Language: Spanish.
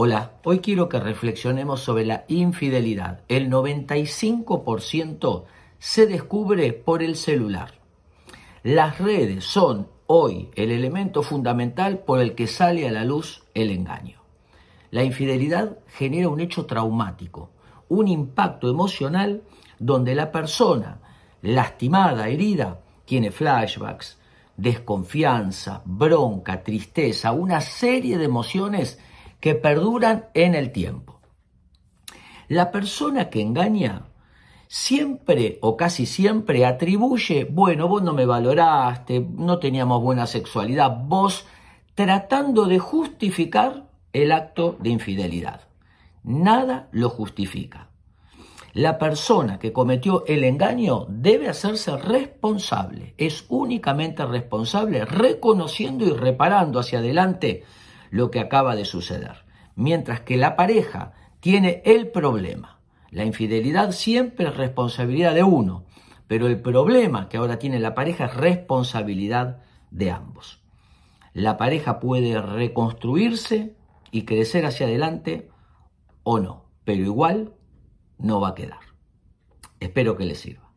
Hola, hoy quiero que reflexionemos sobre la infidelidad. El 95% se descubre por el celular. Las redes son hoy el elemento fundamental por el que sale a la luz el engaño. La infidelidad genera un hecho traumático, un impacto emocional donde la persona lastimada, herida, tiene flashbacks, desconfianza, bronca, tristeza, una serie de emociones que perduran en el tiempo. La persona que engaña siempre o casi siempre atribuye, bueno, vos no me valoraste, no teníamos buena sexualidad, vos tratando de justificar el acto de infidelidad. Nada lo justifica. La persona que cometió el engaño debe hacerse responsable, es únicamente responsable reconociendo y reparando hacia adelante lo que acaba de suceder. Mientras que la pareja tiene el problema. La infidelidad siempre es responsabilidad de uno, pero el problema que ahora tiene la pareja es responsabilidad de ambos. La pareja puede reconstruirse y crecer hacia adelante o no, pero igual no va a quedar. Espero que les sirva.